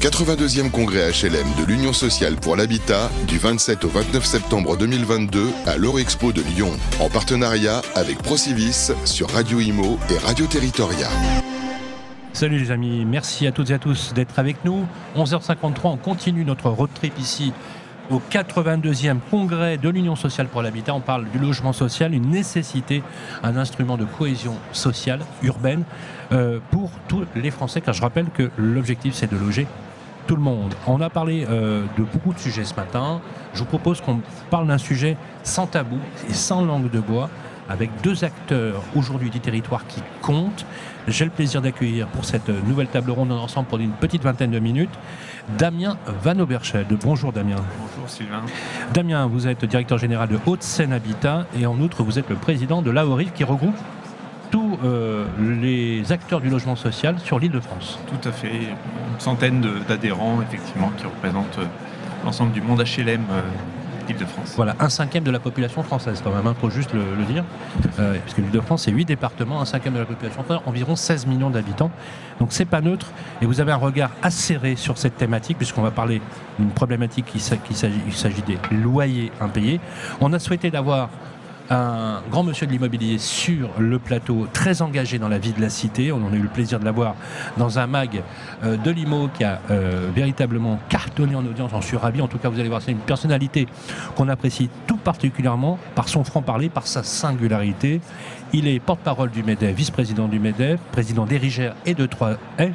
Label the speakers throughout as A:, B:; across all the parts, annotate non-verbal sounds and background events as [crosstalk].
A: 82e congrès HLM de l'Union sociale pour l'habitat du 27 au 29 septembre 2022 à l'Eurexpo de Lyon, en partenariat avec Procivis sur Radio Imo et Radio Territoria.
B: Salut les amis, merci à toutes et à tous d'être avec nous. 11h53, on continue notre road trip ici au 82e congrès de l'Union sociale pour l'habitat. On parle du logement social, une nécessité, un instrument de cohésion sociale urbaine euh, pour tous les Français, car je rappelle que l'objectif c'est de loger tout le monde. On a parlé euh, de beaucoup de sujets ce matin. Je vous propose qu'on parle d'un sujet sans tabou et sans langue de bois, avec deux acteurs aujourd'hui du territoire qui comptent. J'ai le plaisir d'accueillir pour cette nouvelle table ronde ensemble pour une petite vingtaine de minutes Damien Van Oberschelde. Bonjour Damien.
C: Bonjour Sylvain.
B: Damien, vous êtes directeur général de Haute-Seine Habitat et en outre vous êtes le président de l'AORIF qui regroupe tous euh, les acteurs du logement social sur l'île de France.
C: Tout à fait, une centaine d'adhérents effectivement qui représentent euh, l'ensemble du monde HLM euh, de france
B: Voilà, un cinquième de la population française quand même, il hein, faut juste le, dire. Euh, parce que l'île de France, c'est 8 départements, un cinquième de la population française, environ 16 millions d'habitants. Donc c'est pas neutre. Et vous avez un regard acéré sur cette thématique, puisqu'on va parler d'une problématique qui s'agit des loyers impayés. On a souhaité d'avoir un grand monsieur de l'immobilier sur le plateau, très engagé dans la vie de la cité. On a eu le plaisir de l'avoir dans un mag euh, de l'IMO qui a euh, véritablement cartonné en audience. J'en suis ravi. En tout cas, vous allez voir, c'est une personnalité qu'on apprécie tout particulièrement par son franc-parler, par sa singularité. Il est porte-parole du MEDEF, vice-président du MEDEF, président d'Erigère et de 3F.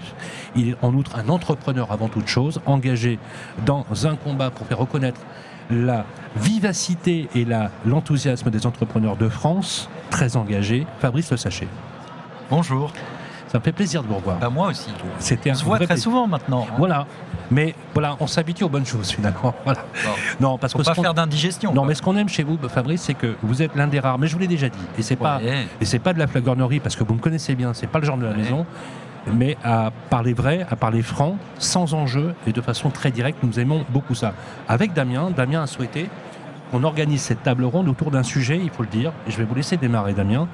B: Il est en outre un entrepreneur avant toute chose, engagé dans un combat pour faire reconnaître la vivacité et l'enthousiasme des entrepreneurs de France, très engagés. Fabrice Le Sachet.
D: Bonjour.
B: Ça me fait plaisir de vous revoir.
D: Bah, moi aussi.
B: C'était
D: on se voit très souvent maintenant.
B: Hein. Voilà. Mais voilà, on s'habitue aux bonnes choses finalement. [laughs] Voilà.
D: Non, parce Faut que pas faire d'indigestion.
B: Non, mais ce qu'on aime chez vous, Fabrice, c'est que vous êtes l'un des rares. Mais je vous l'ai déjà dit. Et c'est pas, et c'est pas de la flagornerie parce que vous me connaissez bien. C'est pas le genre de la maison mais à parler vrai, à parler franc, sans enjeu et de façon très directe. Nous aimons beaucoup ça. Avec Damien, Damien a souhaité qu'on organise cette table ronde autour d'un sujet, il faut le dire, et je vais vous laisser démarrer, Damien.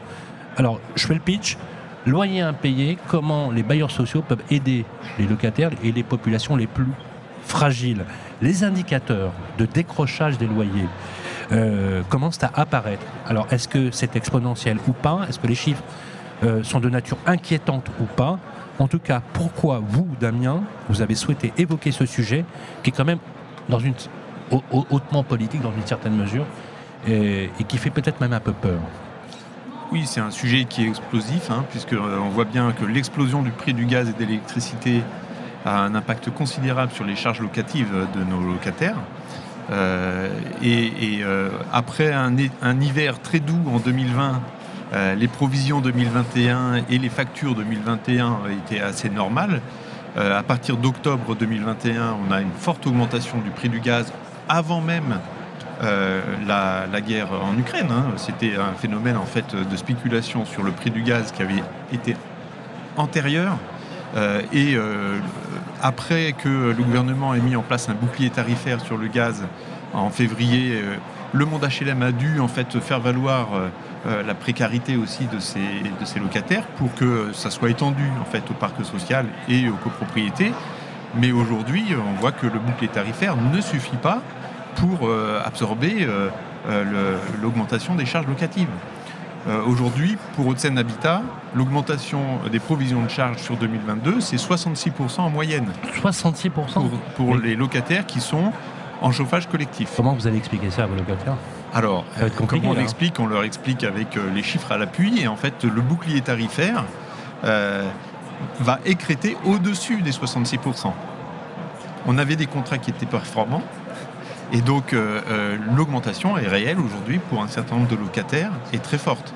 B: Alors, je fais le pitch. Loyer impayé, comment les bailleurs sociaux peuvent aider les locataires et les populations les plus fragiles. Les indicateurs de décrochage des loyers euh, commencent à apparaître. Alors, est-ce que c'est exponentiel ou pas? Est-ce que les chiffres euh, sont de nature inquiétante ou pas? En tout cas, pourquoi vous, Damien, vous avez souhaité évoquer ce sujet qui est quand même dans une, hautement politique dans une certaine mesure et, qui fait peut-être même un peu peur?
C: Oui, c'est un sujet qui est explosif, hein, puisqu'on euh, voit bien que l'explosion du prix du gaz et de l'électricité a un impact considérable sur les charges locatives de nos locataires. Euh, et, euh, après un, hiver très doux en 2020 euh, les provisions 2021 et les factures 2021 étaient assez normales. À partir d'octobre 2021, on a une forte augmentation du prix du gaz avant même euh, la, guerre en Ukraine. Hein. C'était un phénomène en fait de spéculation sur le prix du gaz qui avait été antérieur. et après que le gouvernement ait mis en place un bouclier tarifaire sur le gaz en février, le monde HLM a dû en fait faire valoir euh, la précarité aussi de ces locataires pour que ça soit étendu en fait au parc social et aux copropriétés. Mais aujourd'hui, on voit que le bouclier tarifaire ne suffit pas pour euh, absorber euh, l'augmentation des charges locatives. Aujourd'hui, pour Haute-Seine Habitat, l'augmentation des provisions de charges sur 2022, c'est 66% en moyenne.
B: 66%
C: Pour, les locataires qui sont en chauffage collectif.
B: Comment vous allez expliquer ça à vos locataires?
C: Alors, comment on l'explique? On leur explique avec euh, les chiffres à l'appui. Et en fait, le bouclier tarifaire euh, va écréter au-dessus des 66%. On avait des contrats qui étaient performants. Et donc, euh, l'augmentation est réelle aujourd'hui pour un certain nombre de locataires et très forte.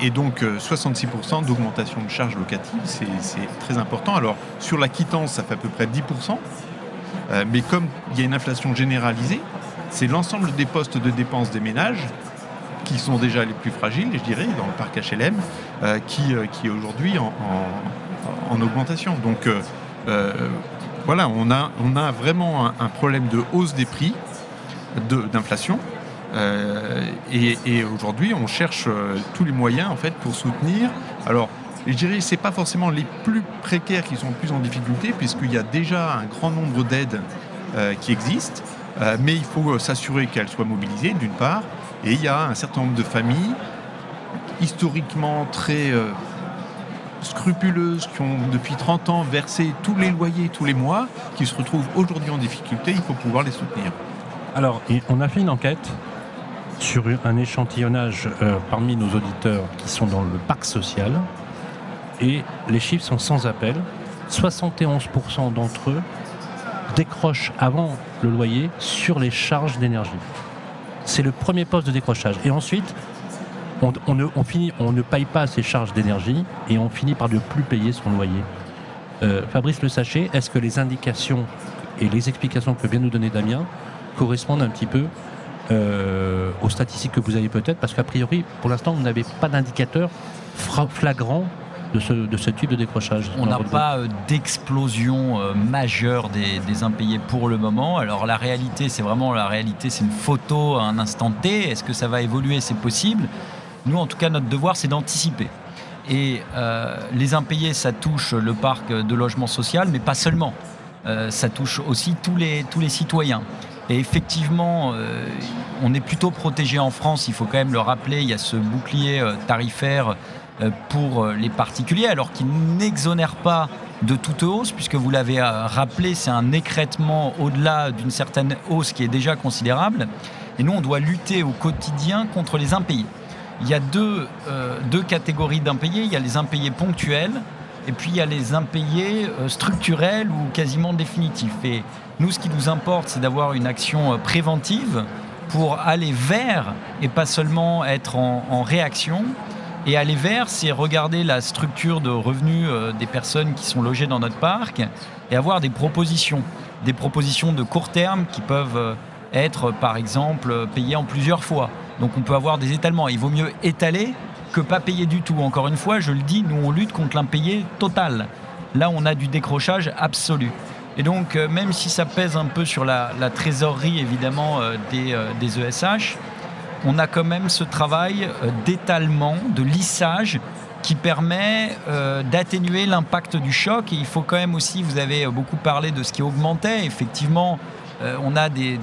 C: et, donc 66% d'augmentation de charges locatives, c'est très important. Alors sur la quittance, ça fait à peu près 10%, mais comme il y a une inflation généralisée, c'est l'ensemble des postes de dépenses des ménages qui sont déjà les plus fragiles, je dirais, dans le parc HLM, euh, qui, euh, est aujourd'hui en, augmentation. Donc euh, voilà, on a, on a vraiment un, problème de hausse des prix, d'inflation. et, aujourd'hui, on cherche tous les moyens en fait pour soutenir. Alors, je dirais que ce pas forcément les plus précaires qui sont le plus en difficulté, puisqu'il y a déjà un grand nombre d'aides qui existent, mais il faut s'assurer qu'elles soient mobilisées, d'une part, et il y a un certain nombre de familles historiquement très scrupuleuses qui ont depuis 30 ans versé tous les loyers tous les mois, qui se retrouvent aujourd'hui en difficulté, il faut pouvoir les soutenir.
B: Alors, on a fait une enquête sur un échantillonnage euh, parmi nos auditeurs qui sont dans le parc social, et les chiffres sont sans appel. 71% d'entre eux décrochent avant le loyer sur les charges d'énergie. C'est le premier poste de décrochage. Et ensuite, on, ne, finit, on ne paye pas ses charges d'énergie et on finit par ne plus payer son loyer. Euh, Fabrice Le Sachet, est-ce que les indications et les explications que vient nous donner Damien correspondent un petit peu euh, aux statistiques que vous avez peut-être? Parce qu'a priori, pour l'instant, vous n'avez pas d'indicateur flagrant de ce, type de décrochage
D: On n'a pas euh, d'explosion majeure des, des, impayés pour le moment. Alors la réalité, c'est vraiment la réalité, c'est une photo à un instant T. Est-ce que ça va évoluer? C'est possible. Nous, en tout cas, notre devoir, c'est d'anticiper. Et euh, les impayés, ça touche le parc de logement social, mais pas seulement. Euh, ça touche aussi tous les, tous les citoyens. Et effectivement, euh, on est plutôt protégé en France, il faut quand même le rappeler, il y a ce bouclier tarifaire pour les particuliers, alors qu'il n'exonère pas de toute hausse, puisque vous l'avez rappelé, c'est un écrètement au-delà d'une certaine hausse qui est déjà considérable. Et nous, on doit lutter au quotidien contre les impayés il y a deux, euh, deux catégories d'impayés. Il y a les impayés ponctuels et puis il y a les impayés euh, structurels ou quasiment définitifs. Et nous, ce qui nous importe, c'est d'avoir une action euh, préventive pour aller vers et pas seulement être en, réaction. Et aller vers, c'est regarder la structure de revenus des personnes qui sont logées dans notre parc et avoir des propositions. Des propositions de court terme qui peuvent être, par exemple, payées en plusieurs fois donc on peut avoir des étalements. Il vaut mieux étaler que pas payer du tout. Encore une fois, je le dis, nous on lutte contre l'impayé total. Là, on a du décrochage absolu. Et donc, euh, même si ça pèse un peu sur la, trésorerie, évidemment, euh, des, ESH, euh, e on a quand même ce travail d'étalement, de lissage qui permet d'atténuer l'impact du choc. Et il faut quand même aussi, vous avez beaucoup parlé de ce qui augmentait. Effectivement, on a des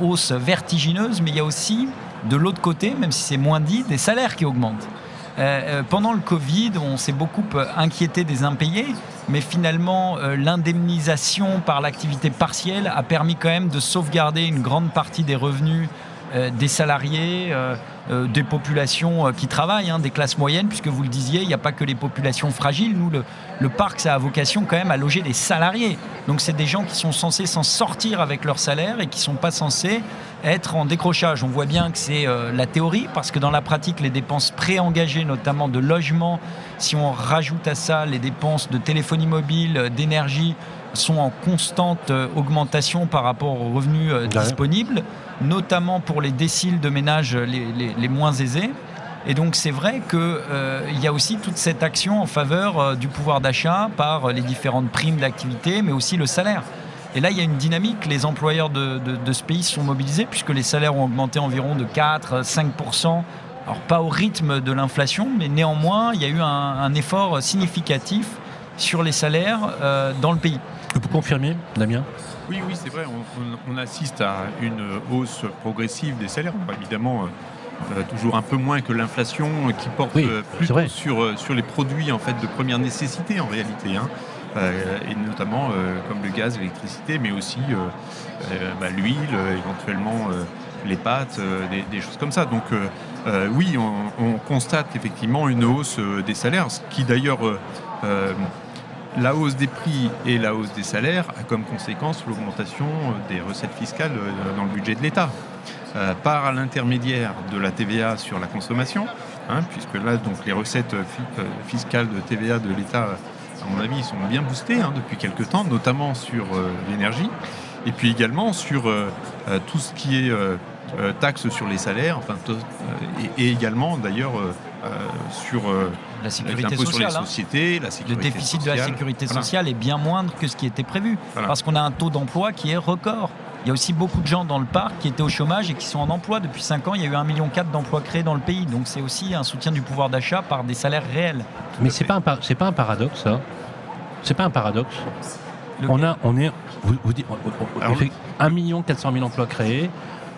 D: hausses vertigineuses, mais il y a aussi de l'autre côté, même si c'est moins dit, des salaires qui augmentent. Euh, euh, pendant le Covid, on s'est beaucoup euh, inquiété des impayés, mais finalement, l'indemnisation par l'activité partielle a permis quand même de sauvegarder une grande partie des revenus des salariés, euh, des populations euh, qui travaillent, hein, des classes moyennes, puisque vous le disiez, il n'y a pas que les populations fragiles. Nous, le, parc, ça a vocation quand même à loger des salariés. Donc c'est des gens qui sont censés s'en sortir avec leur salaire et qui ne sont pas censés être en décrochage. On voit bien que c'est euh, la théorie, parce que dans la pratique, les dépenses préengagées, notamment de logement, si on rajoute à ça les dépenses de téléphonie mobile, d'énergie, sont en constante augmentation par rapport aux revenus disponibles notamment pour les déciles de ménages les, moins aisés. Et donc c'est vrai qu'il euh, y a aussi toute cette action en faveur euh, du pouvoir d'achat par les différentes primes d'activité, mais aussi le salaire. Et là, il y a une dynamique. Les employeurs de, ce pays sont mobilisés puisque les salaires ont augmenté environ de 4-5%. Alors pas au rythme de l'inflation, mais néanmoins, il y a eu un, effort significatif sur les salaires euh, dans le pays.
B: Vous confirmez, Damien?
C: Oui, oui, c'est vrai. On, assiste à une hausse progressive des salaires. évidemment, euh, euh, toujours un peu moins que l'inflation qui porte euh, plus sur, sur les produits en fait de première nécessité en réalité. Hein. et notamment comme le gaz, l'électricité, mais aussi bah, l'huile, éventuellement les pâtes, des, choses comme ça. Donc oui, on, on, constate effectivement une hausse des salaires, ce qui d'ailleurs la hausse des prix et la hausse des salaires a comme conséquence l'augmentation des recettes fiscales euh, dans le budget de l'État. Euh, par l'intermédiaire de la TVA sur la consommation, hein, puisque là, donc, les recettes euh, fiscales de TVA de l'État, à mon avis, sont bien boostées hein, depuis quelques temps, notamment sur l'énergie, et puis également sur tout ce qui est taxes sur les salaires, enfin, et, également d'ailleurs sur
D: la sécurité sociale.
C: Sur les
D: hein. le déficit de la sécurité sociale est bien moindre que ce qui était prévu. Parce qu'on a un taux d'emploi qui est record. il y a aussi beaucoup de gens dans le parc qui étaient au chômage et qui sont en emploi. Depuis 5 ans, il y a eu 1,4 million d'emplois créés dans le pays. Donc c'est aussi un soutien du pouvoir d'achat par des salaires réels.
B: Mais c'est pas un c'est pas un paradoxe ça. C'est pas un paradoxe. On a on est vous, vous dites, on, fait 1 400 000 emplois créés.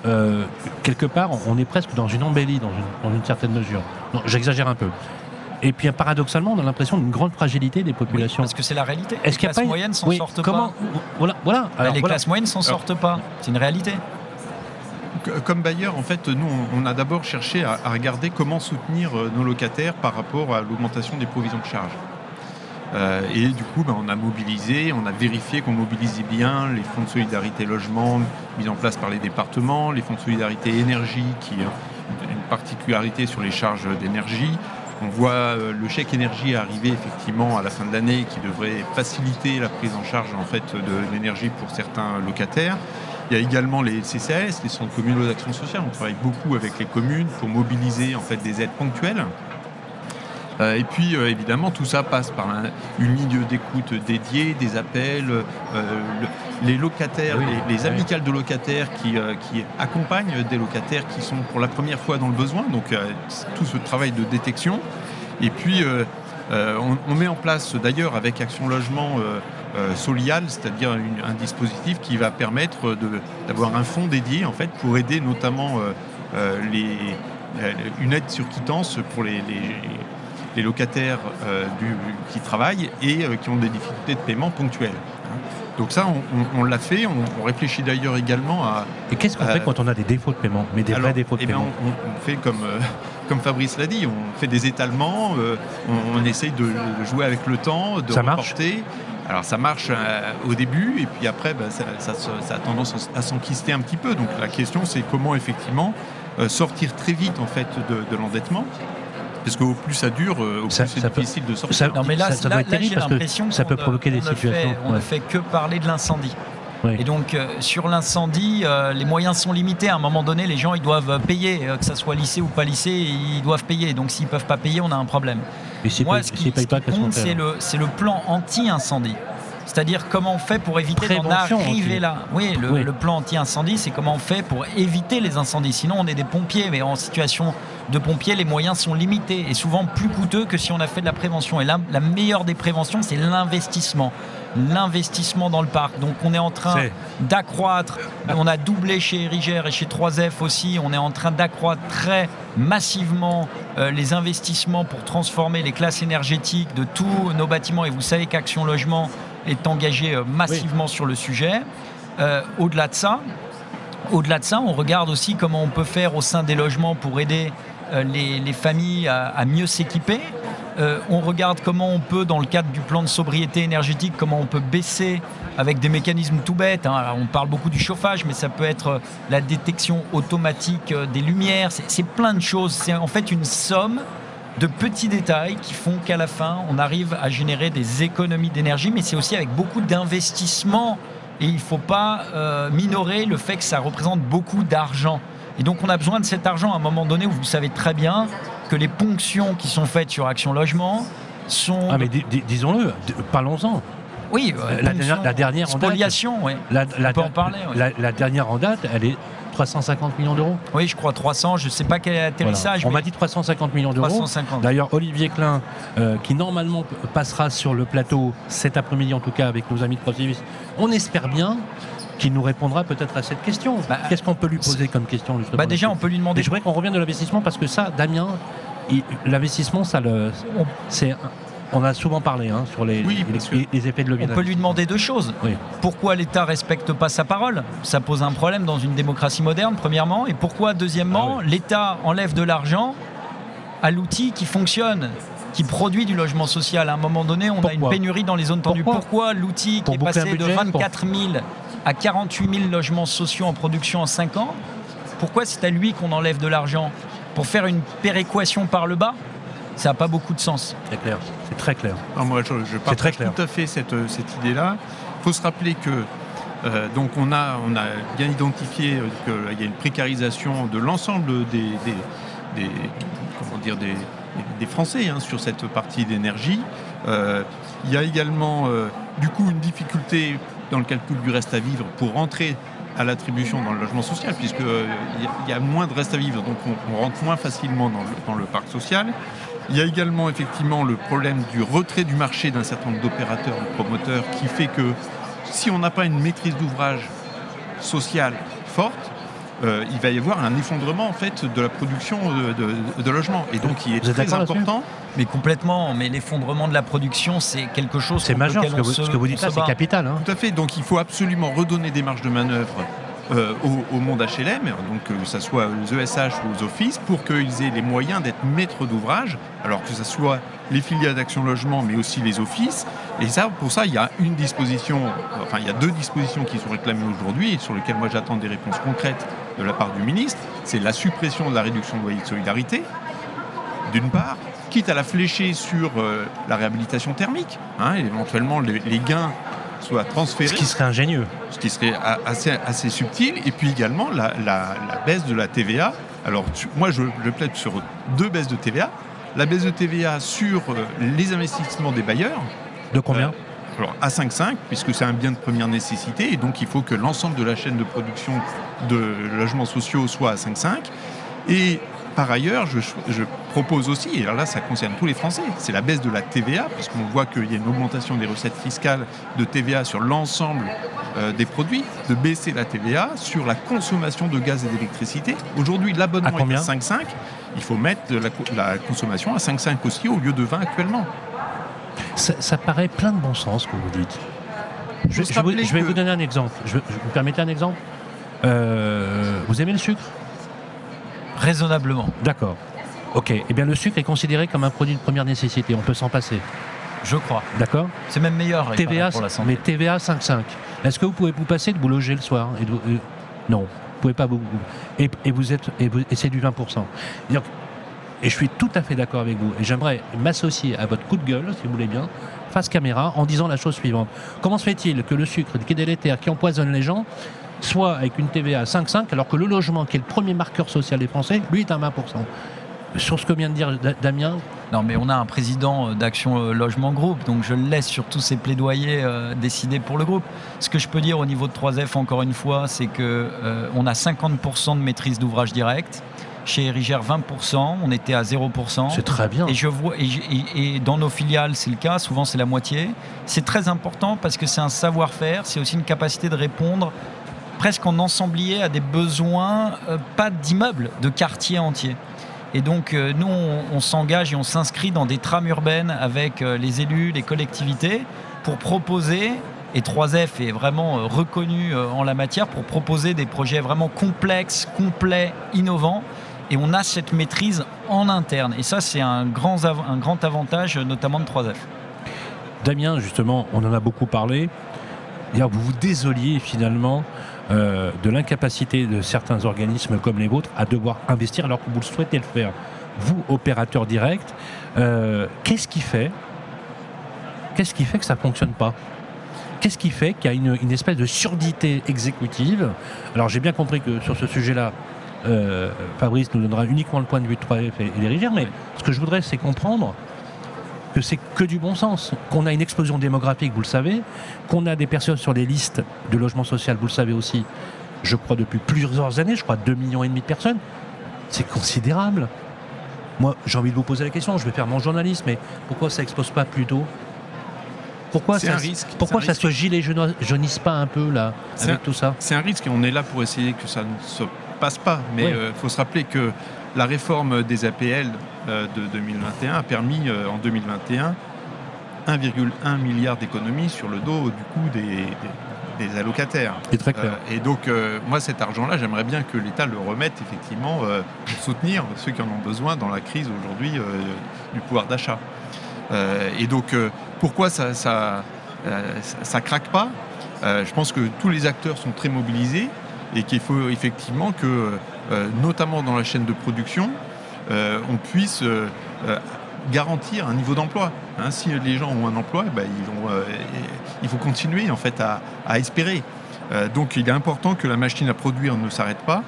B: Euh, quelque part, on est presque dans une embellie, dans une, dans une certaine mesure. J'exagère un peu. Et puis paradoxalement, on a l'impression d'une grande fragilité des populations.
D: parce que c'est la réalité. Est-ce les classes moyennes s'en sortent pas
B: Voilà. voilà.
D: les classes moyennes s'en sortent pas. C'est une réalité.
C: Comme bailleur, en fait, nous, on a d'abord cherché à, regarder comment soutenir euh, nos locataires par rapport à l'augmentation des provisions de charges. Euh, et du coup, ben, on a mobilisé, on a vérifié qu'on mobilisait bien les fonds de solidarité logement mis en place par les départements, les fonds de solidarité énergie qui ont une particularité sur les charges d'énergie, on voit euh, le chèque énergie arriver effectivement à la fin de l'année qui devrait faciliter la prise en charge en fait de l'énergie pour certains locataires. Il y a également les CCAS, les centres communaux d'action sociale. On travaille beaucoup avec les communes pour mobiliser en fait des aides ponctuelles. Euh, et puis euh, évidemment tout ça passe par une ligne d'écoute dédiée, des appels, les locataires, les, amicales de locataires qui, qui, accompagnent des locataires qui sont pour la première fois dans le besoin. Donc tout ce travail de détection. Et puis euh, on, met en place d'ailleurs avec Action Logement euh, Solial, c'est-à-dire un dispositif qui va permettre d'avoir un fonds dédié en fait pour aider notamment les, une aide sur quittance pour les, les locataires qui travaillent et qui ont des difficultés de paiement ponctuelles. Donc ça, on, l'a fait. On, réfléchit d'ailleurs également à.
B: Et qu'est-ce qu'on fait quand on a des défauts de paiement, mais des vrais défauts de
C: eh
B: paiement
C: on, fait comme, euh, comme Fabrice l'a dit. On fait des étalements. Euh, on, essaye de, jouer avec le temps, de
B: ça
C: reporter. Alors ça marche euh, au début et puis après bah, ça, a tendance à s'enquister un petit peu. Donc la question c'est comment effectivement sortir très vite en fait de l'endettement parce qu'au plus ça dure, au plus c'est difficile de sortir. Ça,
B: non, mais là, ça doit être terrible parce que ça peut provoquer des situations.
D: on ne fait que parler de l'incendie. Et donc euh, sur l'incendie, euh, les moyens sont limités. À un moment donné, les gens ils doivent payer, euh, que ça soit lycée ou pas lycée, ils doivent payer. Donc s'ils peuvent pas payer, on a un problème. Moi, ce qui, ce qui compte, c'est le, le plan anti-incendie. C'est-à-dire comment on fait pour éviter d'en arriver là. Oui, le, plan anti-incendie, c'est comment on fait pour éviter les incendies. Sinon, on est des pompiers, mais en situation de pompiers, les moyens sont limités et souvent plus coûteux que si on a fait de la prévention. Et là, la meilleure des préventions, c'est l'investissement l'investissement dans le parc. Donc on est en train d'accroître, on a doublé chez Eriger et chez 3F aussi, on est en train d'accroître très massivement euh, les investissements pour transformer les classes énergétiques de tous nos bâtiments. Et vous savez qu'Action Logement est engagé euh, massivement sur le sujet. Euh, au-delà de ça, au-delà de ça, on regarde aussi comment on peut faire au sein des logements pour aider euh, les, familles à, mieux s'équiper. on regarde comment on peut, dans le cadre du plan de sobriété énergétique, comment on peut baisser avec des mécanismes tout bêtes. Hein. on parle beaucoup du chauffage, mais ça peut être la détection automatique des lumières. C'est plein de choses. C'est en fait une somme de petits détails qui font qu'à la fin, on arrive à générer des économies d'énergie, mais c'est aussi avec beaucoup d'investissement. Et il ne faut pas euh, minorer le fait que ça représente beaucoup d'argent. Et donc on a besoin de cet argent à un moment donné où vous savez très bien que les ponctions qui sont faites sur Action Logement sont...
B: Ah mais disons-le, parlons-en.
D: Oui,
B: euh, la, dernière, la dernière
D: spoliation, oui.
B: La, on peut en parler. La, dernière en date, elle est 350 millions d'euros
D: Oui, je crois 300. Je ne sais pas quel atterrissage.
B: On m'a dit 350 millions d'euros. D'ailleurs, Olivier Klein, euh, qui normalement passera sur le plateau cet après-midi, en tout cas avec nos amis de Procivis, on espère bien qu'il nous répondra peut-être à cette question. Bah, Qu'est-ce qu'on peut lui poser comme question justement
D: bah Déjà, on peut lui demander.
B: je voudrais qu'on revienne de l'investissement parce que ça, Damien, l'investissement, ça le, c'est on a souvent parlé hein, sur les, effets de levier.
D: On peut lui demander deux choses. Pourquoi l'État respecte pas sa parole? Ça pose un problème dans une démocratie moderne, premièrement. Et pourquoi, deuxièmement, ah l'État enlève de l'argent à l'outil qui fonctionne qui produit du logement social? À un moment donné, on a une pénurie dans les zones tendues. Pourquoi, l'outil qui est passé de 24 000 à 48 000 logements sociaux en production en 5 ans, pourquoi c'est à lui qu'on enlève de l'argent? Pour faire une péréquation par le bas? Ça n'a pas beaucoup de sens.
B: C'est clair, c'est très clair.
C: moi, je, je partage tout à fait cette, cette idée-là. Il faut se rappeler que euh, donc on a, on a bien identifié qu'il y a une précarisation de l'ensemble des, des, comment dire, des, des Français hein, sur cette partie d'énergie. Euh, il y a également euh, du coup une difficulté dans le calcul du reste à vivre pour rentrer à l'attribution dans le logement social, puisqu'il il y, a moins de reste à vivre, donc on, rentre moins facilement dans le, dans le, parc social. Il y a également effectivement le problème du retrait du marché d'un certain nombre d'opérateurs, de promoteurs, qui fait que si on n'a pas une maîtrise d'ouvrage sociale forte, euh, il va y avoir un effondrement en fait de la production de, de, logements. Et donc il est très important.
D: Mais complètement, mais l'effondrement de la production, c'est quelque chose.
B: C'est majeur, ce que, vous, ce que vous dites là, c'est capital. Hein.
C: Tout à fait, donc il faut absolument redonner des marges de manœuvre euh, au, monde HLM, donc que ce soit aux ESH ou aux offices, pour qu'ils aient les moyens d'être maîtres d'ouvrage, alors que ce soit les filiales d'Action Logement, mais aussi les offices. Et ça, pour ça, il y a une disposition, enfin il y a deux dispositions qui sont réclamées aujourd'hui et sur lesquelles moi j'attends des réponses concrètes de la part du ministre. C'est la suppression de la réduction de loyer de solidarité, d'une part, quitte à la flécher sur euh, la réhabilitation thermique, hein, éventuellement les gains soit transféré.
B: Ce qui serait ingénieux.
C: Ce qui serait assez, assez subtil. Et puis également la, baisse de la TVA. Alors moi je, plaide sur deux baisses de TVA. La baisse de TVA sur euh, les investissements des bailleurs.
B: De combien? Euh,
C: alors à 5,5 puisque c'est un bien de première nécessité et donc il faut que l'ensemble de la chaîne de production de logements sociaux soit à 5,5 et par ailleurs, je, propose aussi, et alors là ça concerne tous les Français, c'est la baisse de la TVA, puisqu'on voit qu'il y a une augmentation des recettes fiscales de TVA sur l'ensemble euh, des produits, de baisser la TVA sur la consommation de gaz et d'électricité. Aujourd'hui, l'abonnement est à 5,5, il faut mettre la, consommation à 5,5 aussi au lieu de 20 actuellement.
B: Ça, paraît plein de bon sens, ce que vous dites. Je, vais vous donner un exemple. Je, vous permettez un exemple? Euh, Vous aimez le sucre?
D: Raisonnablement.
B: D'accord. Ok. Eh bien, le sucre est considéré comme un produit de première nécessité. On peut s'en passer.
D: Je crois.
B: D'accord
D: C'est même meilleur
B: TVA,
D: pour la santé.
B: Mais TVA 5,5. Est-ce que vous pouvez vous passer de vous loger le soir et euh, Non. Vous pouvez pas vous. Et, vous êtes. Et, c'est du 20%. Et je suis tout à fait d'accord avec vous. Et j'aimerais m'associer à votre coup de gueule, si vous voulez bien, face caméra, en disant la chose suivante. Comment se fait-il que le sucre qui est délétère, qui empoisonne les gens, soit avec une TVA à 5,5, alors que le logement, qui est le premier marqueur social des Français, lui est à 20%. Sur ce que vient de dire Damien,
D: non, mais on a un président euh, d'Action euh, Logement Groupe, donc je le laisse sur tous ses plaidoyers euh, décider pour le groupe. Ce que je peux dire au niveau de 3F, encore une fois, c'est que on a 50% de maîtrise d'ouvrage direct. Chez Erigère, 20%, on était à 0%.
B: C'est très bien.
D: Et, je vois, et dans nos filiales, c'est le cas, souvent c'est la moitié. C'est très important parce que c'est un savoir-faire, c'est aussi une capacité de répondre presque en ensemblier à des besoins, euh, pas d'immeubles, de quartiers entiers. Et donc, euh, nous, on, s'engage et on s'inscrit dans des trames urbaines avec euh, les élus, les collectivités, pour proposer, et 3F est vraiment reconnu en la matière, pour proposer des projets vraiment complexes, complets, innovants. Et on a cette maîtrise en interne. Et ça, c'est un grand, un grand avantage, notamment de 3F.
B: Damien, justement, on en a beaucoup parlé. Vous vous désoliez finalement euh, de l'incapacité de certains organismes comme les vôtres à devoir investir alors que vous le souhaitez le faire. Vous, opérateur direct, euh, qu'est-ce qui fait Qu'est-ce qui fait que ça ne fonctionne pas? Qu'est-ce qui fait qu'il y a une, espèce de surdité exécutive? Alors j'ai bien compris que sur ce sujet-là, euh, Fabrice nous donnera uniquement le point de vue de 3F et, les rivières, mais ce que je voudrais, c'est comprendre que c'est que du bon sens, qu'on a une explosion démographique, vous le savez, qu'on a des personnes sur les listes de logement social, vous le savez aussi, je crois depuis plusieurs années, je crois 2 millions et demi de personnes, c'est considérable. Moi, j'ai envie de vous poser la question, je vais faire mon journalisme, mais pourquoi ça explose pas plus tôt pourquoi ça, pourquoi ça se gilet jaunisse pas un peu là avec tout ça?
C: C'est un risque et on est là pour essayer que ça ne se passe pas. Mais il euh, faut se rappeler que la réforme des APL de 2021 a permis euh, en 2021 1,1 milliard d'économies sur le dos du coup des, allocataires.
B: très clair.
C: et donc, moi, cet argent-là, j'aimerais bien que l'État le remette effectivement pour soutenir ceux qui en ont besoin dans la crise aujourd'hui du pouvoir d'achat. et donc, pourquoi ça, ça, ça, craque pas? Je pense que tous les acteurs sont très mobilisés et qu'il faut effectivement que, euh, notamment dans la chaîne de production, euh, on puisse euh, garantir un niveau d'emploi. Hein, si les gens ont un emploi, eh ben, il faut continuer en fait à, espérer. donc il est important que la machine à produire ne s'arrête pas.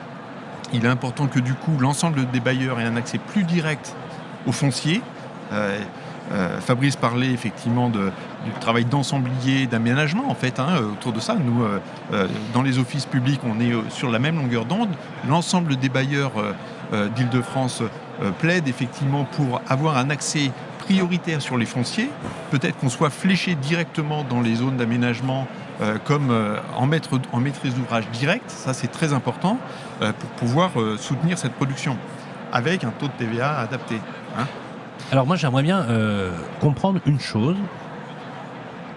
C: Il est important que du coup l'ensemble des bailleurs ait un accès plus direct au foncier. Fabrice parlait effectivement du travail d'ensemblier, d'aménagement en fait hein, autour de ça. Nous, dans les offices publics, on est sur la même longueur d'onde. L'ensemble des bailleurs d'Île-de-France plaident effectivement pour avoir un accès prioritaire sur les fonciers. Peut-être qu'on soit fléché directement dans les zones d'aménagement euh, comme euh, en, maîtrise d'ouvrage direct, ça c'est très important euh, pour pouvoir soutenir cette production avec un taux de TVA adapté. Hein.
B: Alors moi j'aimerais bien comprendre une chose.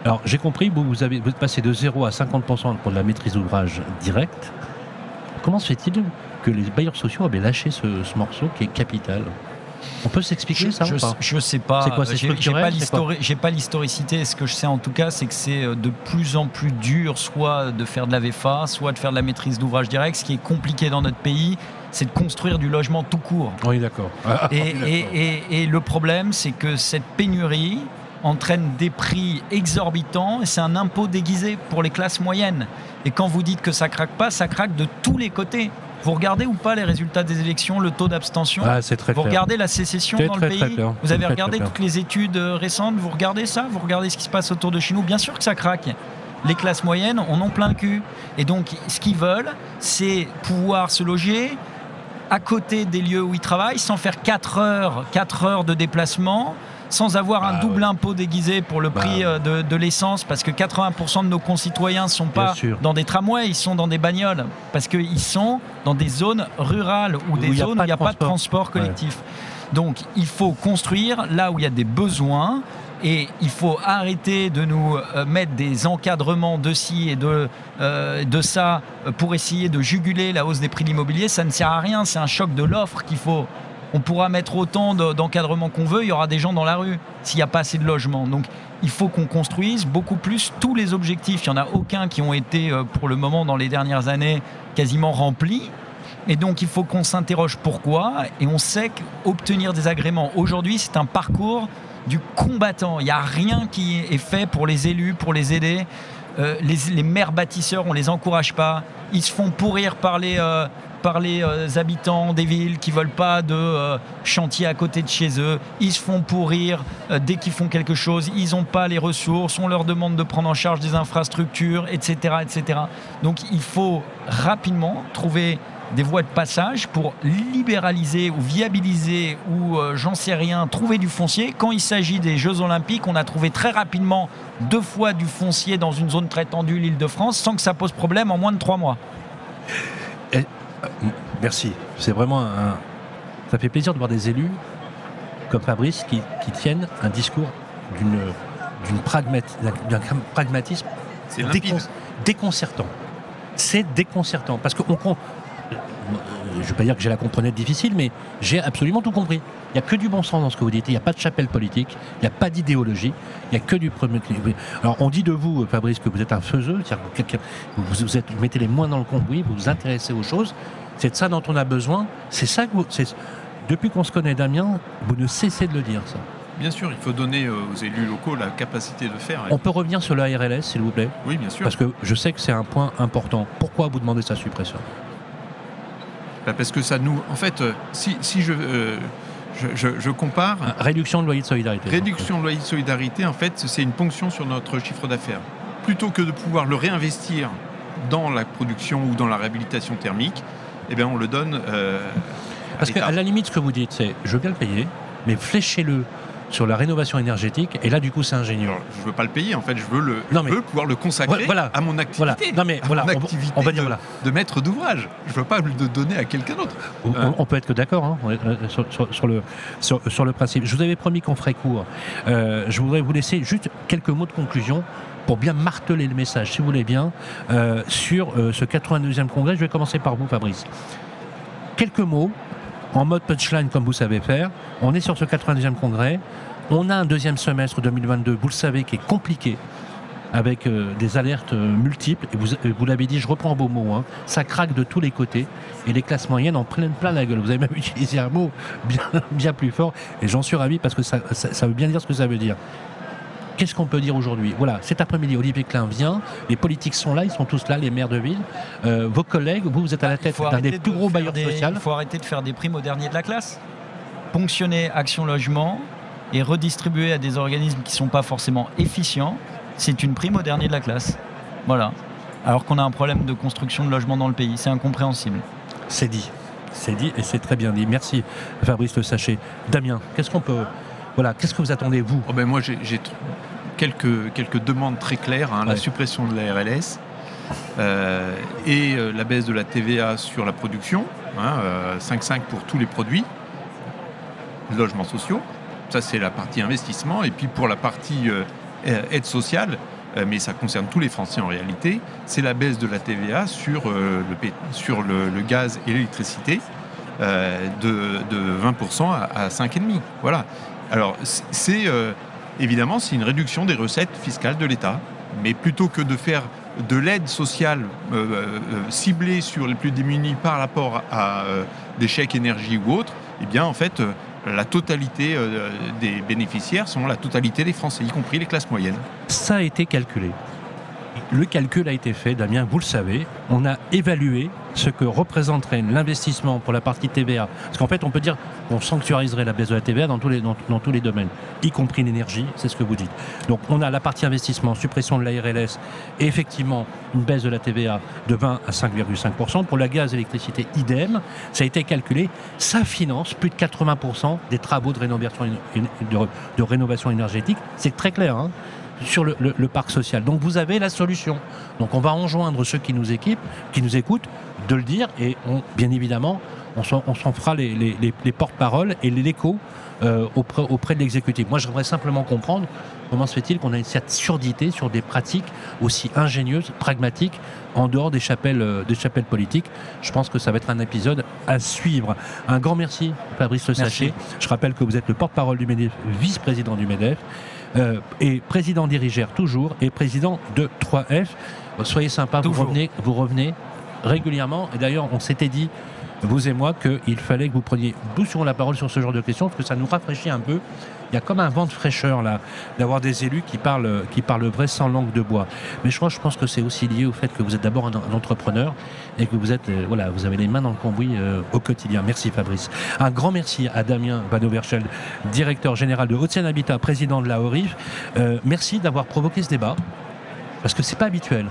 B: Alors j'ai compris, vous, vous, avez, êtes passé de 0 à 50% pour la maîtrise d'ouvrage direct. Comment se fait-il que les bailleurs sociaux avaient lâché ce morceau qui est capital on peut s'expliquer ça
D: je,
B: ou pas
D: je sais pas.
B: C'est quoi
D: J'ai pas l'historicité. Ce que je sais en tout cas, c'est que c'est euh, de plus en plus dur, soit de faire de la VFA, soit de faire de la maîtrise d'ouvrage direct. Ce qui est compliqué dans notre pays, c'est de construire du logement tout court.
B: Oui, d'accord.
D: et, le problème, c'est que cette pénurie entraîne des prix exorbitants et c'est un impôt déguisé pour les classes moyennes. Et quand vous dites que ça craque pas, ça craque de tous les côtés. Vous regardez ou pas les résultats des élections, le taux d'abstention
B: ah,
D: Vous regardez la sécession dans le pays Vous avez regardé toutes les études euh, récentes Vous regardez ça Vous regardez ce qui se passe autour de chez nous Bien sûr que ça craque. Les classes moyennes en ont plein le cul. Et donc, ce qu'ils veulent, c'est pouvoir se loger à côté des lieux où ils travaillent sans faire 4 heures, 4 heures de déplacement sans avoir un bah double impôt déguisé pour le bah prix euh, de, l'essence, parce que 80% de nos concitoyens ne sont pas dans des tramways, ils sont dans des bagnoles, parce qu'ils sont dans des zones rurales ou des zones où il n'y a, pas de transport collectif. Donc il faut construire là où il y a des besoins. Et il faut arrêter de nous euh, mettre des encadrements de ci et de, euh, de ça pour essayer de juguler la hausse des prix de l'immobilier. Ça ne sert à rien, c'est un choc de l'offre qu'il faut on pourra mettre autant d'encadrement qu'on veut, il y aura des gens dans la rue s'il n'y a pas assez de logements. Donc il faut qu'on construise beaucoup plus tous les objectifs. Il n'y en a aucun qui ont été euh, pour le moment dans les dernières années quasiment remplis. Et donc il faut qu'on s'interroge pourquoi. Et on sait qu'obtenir des agréments aujourd'hui, c'est un parcours du combattant. Il n'y a rien qui est fait pour les élus, pour les aider. Euh, les, maires bâtisseurs, on ne les encourage pas. Ils se font pourrir par les, euh, euh, habitants des villes qui veulent pas de chantier à côté de chez eux. Ils se font pourrir dès qu'ils font quelque chose. Ils n'ont pas les ressources. On leur demande de prendre en charge des infrastructures, etc., etc. Donc il faut rapidement trouver des voies de passage pour libéraliser ou viabiliser ou j'en sais rien, trouver du foncier. Quand il s'agit des Jeux Olympiques, on a trouvé très rapidement deux fois du foncier dans une zone très tendue, l'île de France, sans que ça pose problème en moins de trois mois.
B: Euh, merci. C'est vraiment un. Ça fait plaisir de voir des élus comme Fabrice qui, tiennent un discours d'une d'un pragmatisme déconcertant. C'est déconcertant parce que je ne veux pas dire que j'ai la comprenette difficile, mais j'ai absolument tout compris. Il n'y a que du bon sens dans ce que vous dites. Il n'y a pas de chapelle politique, il n'y a pas d'idéologie, il n'y a que du premier. Alors on dit de vous, Fabrice, que vous êtes un faiseux, vous, vous, êtes, vous mettez les moins dans le cambouis, vous vous intéressez aux choses. C'est de ça dont on a besoin. C'est ça que vous. Depuis qu'on se connaît, Damien, vous ne cessez de le dire, ça.
C: Bien sûr, il faut donner euh, aux élus locaux la capacité de faire.
B: On peut revenir sur la RLS, s'il vous plaît?
C: Oui, bien sûr.
B: Parce que je sais que c'est un point important. Pourquoi vous demandez sa suppression?
C: Parce que ça nous. En fait, euh, si, si je, euh, je, compare.
B: Réduction de loyer de solidarité.
C: Réduction de loyer de solidarité, en fait, c'est une ponction sur notre chiffre d'affaires. Plutôt que de pouvoir le réinvestir dans la production ou dans la réhabilitation thermique, eh bien, on le donne. Euh,
B: Parce qu'à la limite, ce que vous dites, c'est je veux bien le payer, mais fléchez-le sur la rénovation énergétique. Et là, du coup, c'est ingénieux.
C: je ne veux pas le payer. En fait, je veux, le, veux pouvoir le consacrer à mon activité.
B: Voilà. Non, mais voilà,
C: on, va dire, de, de maître d'ouvrage. Je ne veux pas le donner à quelqu'un d'autre.
B: On, peut être que d'accord hein, euh, sur, le, sur, le principe. Je vous avais promis qu'on ferait court. Euh, je voudrais vous laisser juste quelques mots de conclusion pour bien marteler le message, si vous voulez bien, euh, sur ce 82e congrès. Je vais commencer par vous, Fabrice. Quelques mots en mode punchline comme vous savez faire. On est sur ce 92e congrès. On a un deuxième semestre 2022, vous le savez, qui est compliqué avec euh, des alertes euh, multiples. Et vous, euh, vous l'avez dit, je reprends vos mots, hein. ça craque de tous les côtés. Et les classes moyennes en prennent plein la gueule. Vous avez même [laughs] utilisé un mot bien, plus fort. Et j'en suis ravi parce que ça veut bien dire ce que ça veut dire. Qu'est-ce qu'on peut dire aujourd'hui Voilà, cet après-midi, Olivier Klein vient, les politiques sont là, ils sont tous là, les maires de ville. Euh, vos collègues, vous, vous êtes à la tête d'un des plus gros bailleurs sociaux.
D: Il faut arrêter de faire des primes au dernier de la classe. Ponctionner Action Logement, et redistribué à des organismes qui ne sont pas forcément efficients, c'est une prime au dernier de la classe. Voilà. Alors qu'on a un problème de construction de logements dans le pays. C'est incompréhensible.
B: C'est dit. C'est dit et c'est très bien dit. Merci Fabrice Le Sachet. Damien, qu'est-ce qu'on peut. Voilà, qu'est-ce que vous attendez, vous?
C: Oh ben Moi, j'ai quelques, quelques demandes très claires. Hein. La suppression de la RLS euh, et euh, la baisse de la TVA sur la production. Hein, 5,5 euh, pour tous les produits, logements sociaux. Ça, c'est la partie investissement. Et puis pour la partie aide sociale, mais ça concerne tous les Français en réalité, c'est la baisse de la TVA sur, le, sur le, gaz et l'électricité de, de, 20% à, à 5,5%. Voilà. Alors, c'est évidemment, c'est une réduction des recettes fiscales de l'État. Mais plutôt que de faire de l'aide sociale euh, euh, ciblée sur les plus démunis par rapport à euh, des chèques énergie ou autres, eh bien, en fait, la totalité des bénéficiaires sont la totalité des Français, y compris les classes moyennes.
B: Ça a été calculé le calcul a été fait, Damien, vous le savez. On a évalué ce que représenterait l'investissement pour la partie TVA. Parce qu'en fait, on peut dire qu'on sanctuariserait la baisse de la TVA dans tous les, domaines, y compris l'énergie, c'est ce que vous dites. Donc on a la partie investissement, suppression de la RLS, et effectivement une baisse de la TVA de 20 à 5,5%. Pour la gaz et l'électricité, idem. Ça a été calculé. Ça finance plus de 80% des travaux de rénovation, de rénovation énergétique. C'est très clair. Hein sur le, parc social. Donc vous avez la solution. Donc on va enjoindre ceux qui nous équipent, qui nous écoutent, de le dire et on, bien évidemment, on s'en fera les, les, porte-paroles et l'écho euh, auprès, auprès, de l'exécutif. Moi, j'aimerais simplement comprendre comment se fait-il qu'on a cette surdité sur des pratiques aussi ingénieuses, pragmatiques, en dehors des chapelles, euh, des chapelles politiques. Je pense que ça va être un épisode à suivre. Un grand merci, Fabrice Le Sachet. Je rappelle que vous êtes le porte-parole du MEDEF, vice-président du MEDEF. Euh, et président dirigère toujours et président de 3F. Soyez sympa, vous revenez, vous revenez régulièrement. Et d'ailleurs, on s'était dit, vous et moi, qu'il fallait que vous preniez doucement la parole sur ce genre de questions, parce que ça nous rafraîchit un peu il y a comme un vent de fraîcheur là, d'avoir des élus qui parlent, qui parlent vrai sans langue de bois. Mais je, crois, je pense que c'est aussi lié au fait que vous êtes d'abord un, entrepreneur et que vous êtes, euh, voilà, vous avez les mains dans le cambouis euh, au quotidien. Merci Fabrice. Un grand merci à Damien Van directeur général de Haute-Seine Habitat, président de la ORIF. Euh, merci d'avoir provoqué ce débat parce que c'est pas habituel.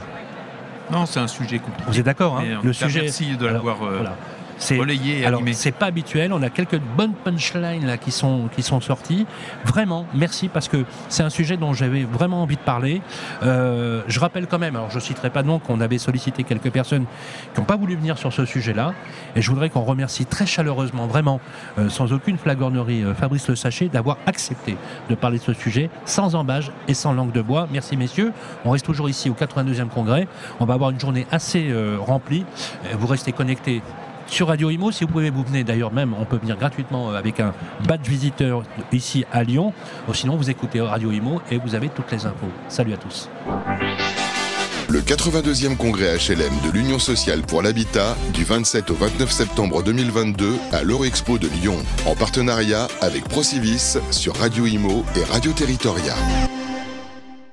C: Non, c'est un sujet compliqué.
B: Vous êtes d'accord hein
C: Le sujet. Merci de l'avoir. C'est alors
B: c'est pas habituel. On a quelques bonnes punchlines là qui sont qui sont sorties. Vraiment, merci parce que c'est un sujet dont j'avais vraiment envie de parler. Euh, je rappelle quand même, alors je citerai pas non qu'on avait sollicité quelques personnes qui n'ont pas voulu venir sur ce sujet-là, et je voudrais qu'on remercie très chaleureusement, vraiment, euh, sans aucune flagornerie, euh, Fabrice Le Sachet d'avoir accepté de parler de ce sujet sans embâge et sans langue de bois. Merci messieurs. On reste toujours ici au 82e congrès. On va avoir une journée assez remplie. Vous restez connectés sur Radio Imo. Si vous pouvez vous venir d'ailleurs même, on peut venir gratuitement euh, avec un badge visiteur ici à Lyon. Sinon, vous écoutez Radio Imo et vous avez toutes les infos. Salut à tous.
A: Le 82e congrès HLM de l'Union sociale pour l'habitat du 27 au 29 septembre 2022 à l'Eurexpo de Lyon en partenariat avec Procivis sur Radio Imo et Radio Territoria.